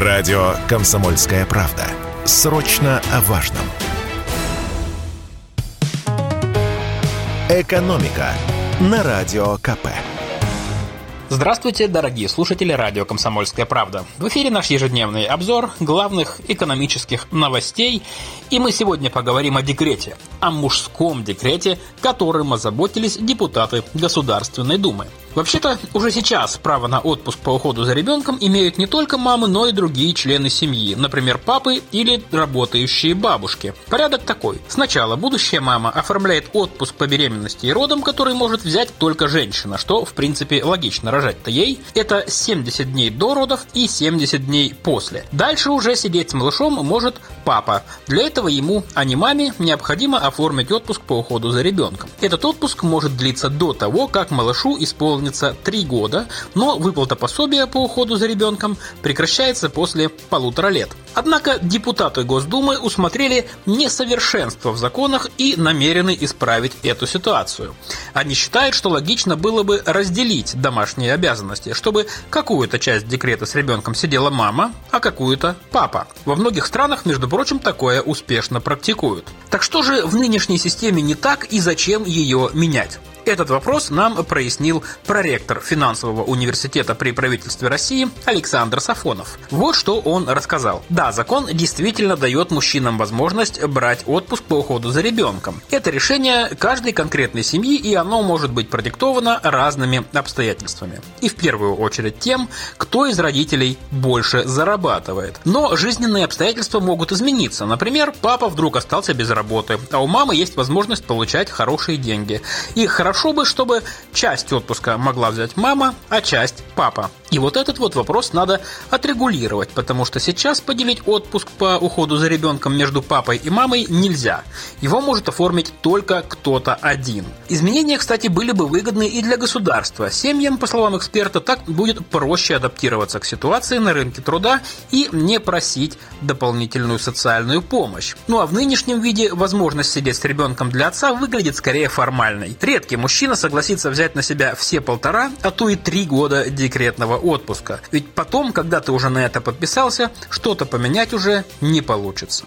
Радио «Комсомольская правда». Срочно о важном. «Экономика» на Радио КП. Здравствуйте, дорогие слушатели радио «Комсомольская правда». В эфире наш ежедневный обзор главных экономических новостей. И мы сегодня поговорим о декрете, о мужском декрете, которым озаботились депутаты Государственной Думы. Вообще-то, уже сейчас право на отпуск по уходу за ребенком имеют не только мамы, но и другие члены семьи, например, папы или работающие бабушки. Порядок такой. Сначала будущая мама оформляет отпуск по беременности и родам, который может взять только женщина, что, в принципе, логично рожать-то ей. Это 70 дней до родов и 70 дней после. Дальше уже сидеть с малышом может папа. Для этого ему, а не маме, необходимо оформить отпуск по уходу за ребенком. Этот отпуск может длиться до того, как малышу исполнится исполнится 3 года, но выплата пособия по уходу за ребенком прекращается после полутора лет. Однако депутаты Госдумы усмотрели несовершенство в законах и намерены исправить эту ситуацию. Они считают, что логично было бы разделить домашние обязанности, чтобы какую-то часть декрета с ребенком сидела мама, а какую-то папа. Во многих странах, между прочим, такое успешно практикуют. Так что же в нынешней системе не так и зачем ее менять? Этот вопрос нам прояснил проректор финансового университета при правительстве России Александр Сафонов. Вот что он рассказал. Да, закон действительно дает мужчинам возможность брать отпуск по уходу за ребенком. Это решение каждой конкретной семьи, и оно может быть продиктовано разными обстоятельствами. И в первую очередь тем, кто из родителей больше зарабатывает. Но жизненные обстоятельства могут измениться. Например, папа вдруг остался без работы, а у мамы есть возможность получать хорошие деньги. И хорошо Хорошо бы, чтобы часть отпуска могла взять мама, а часть папа. И вот этот вот вопрос надо отрегулировать, потому что сейчас поделить отпуск по уходу за ребенком между папой и мамой нельзя. Его может оформить только кто-то один. Изменения, кстати, были бы выгодны и для государства. Семьям, по словам эксперта, так будет проще адаптироваться к ситуации на рынке труда и не просить дополнительную социальную помощь. Ну а в нынешнем виде возможность сидеть с ребенком для отца выглядит скорее формальной. Редкий мужчина согласится взять на себя все полтора, а то и три года декретного отпуска. Ведь потом, когда ты уже на это подписался, что-то поменять уже не получится.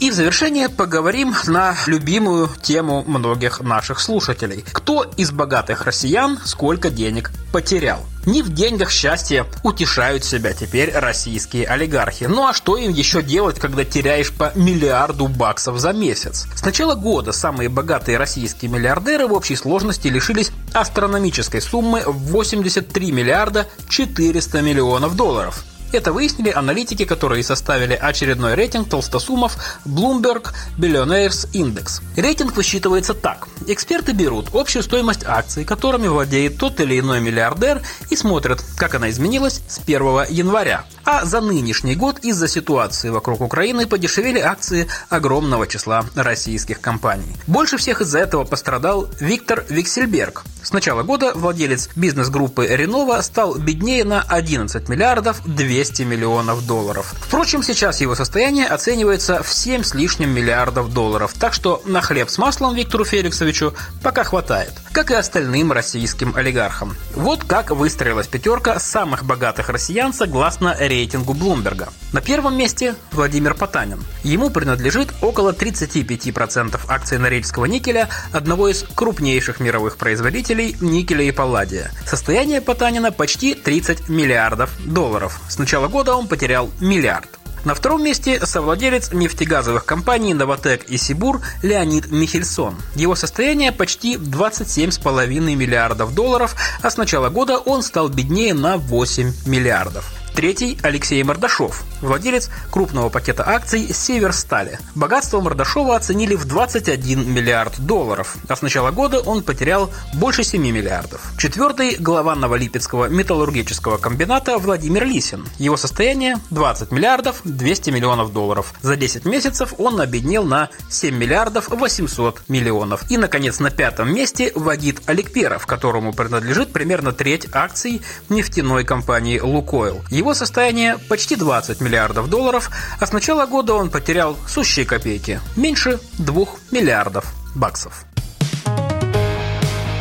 И в завершение поговорим на любимую тему многих наших слушателей. Кто из богатых россиян сколько денег потерял? Не в деньгах счастья утешают себя теперь российские олигархи. Ну а что им еще делать, когда теряешь по миллиарду баксов за месяц? С начала года самые богатые российские миллиардеры в общей сложности лишились астрономической суммы в 83 миллиарда 400 миллионов долларов. Это выяснили аналитики, которые составили очередной рейтинг толстосумов Bloomberg Billionaires Index. Рейтинг высчитывается так. Эксперты берут общую стоимость акций, которыми владеет тот или иной миллиардер, и смотрят, как она изменилась с 1 января. А за нынешний год из-за ситуации вокруг Украины подешевели акции огромного числа российских компаний. Больше всех из-за этого пострадал Виктор Виксельберг. С начала года владелец бизнес-группы Ренова стал беднее на 11 миллиардов 200 200 миллионов долларов. Впрочем, сейчас его состояние оценивается в 7 с лишним миллиардов долларов, так что на хлеб с маслом Виктору Феликсовичу пока хватает, как и остальным российским олигархам. Вот как выстроилась пятерка самых богатых россиян согласно рейтингу Блумберга. На первом месте Владимир Потанин. Ему принадлежит около 35% акций Норильского никеля, одного из крупнейших мировых производителей никеля и палладия. Состояние Потанина почти 30 миллиардов долларов. Сначала начала года он потерял миллиард. На втором месте совладелец нефтегазовых компаний «Новотек» и «Сибур» Леонид Михельсон. Его состояние почти 27,5 миллиардов долларов, а с начала года он стал беднее на 8 миллиардов. Третий – Алексей Мордашов, владелец крупного пакета акций «Северстали». Богатство Мордашова оценили в 21 миллиард долларов, а с начала года он потерял больше 7 миллиардов. Четвертый – глава Новолипецкого металлургического комбината Владимир Лисин. Его состояние – 20 миллиардов 200 миллионов долларов. За 10 месяцев он обеднел на 7 миллиардов 800 миллионов. И, наконец, на пятом месте – Вагит Аликперов, которому принадлежит примерно треть акций нефтяной компании «Лукойл». Его состояние почти 20 миллиардов долларов, а с начала года он потерял сущие копейки – меньше 2 миллиардов баксов.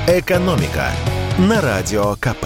«Экономика» на Радио КП.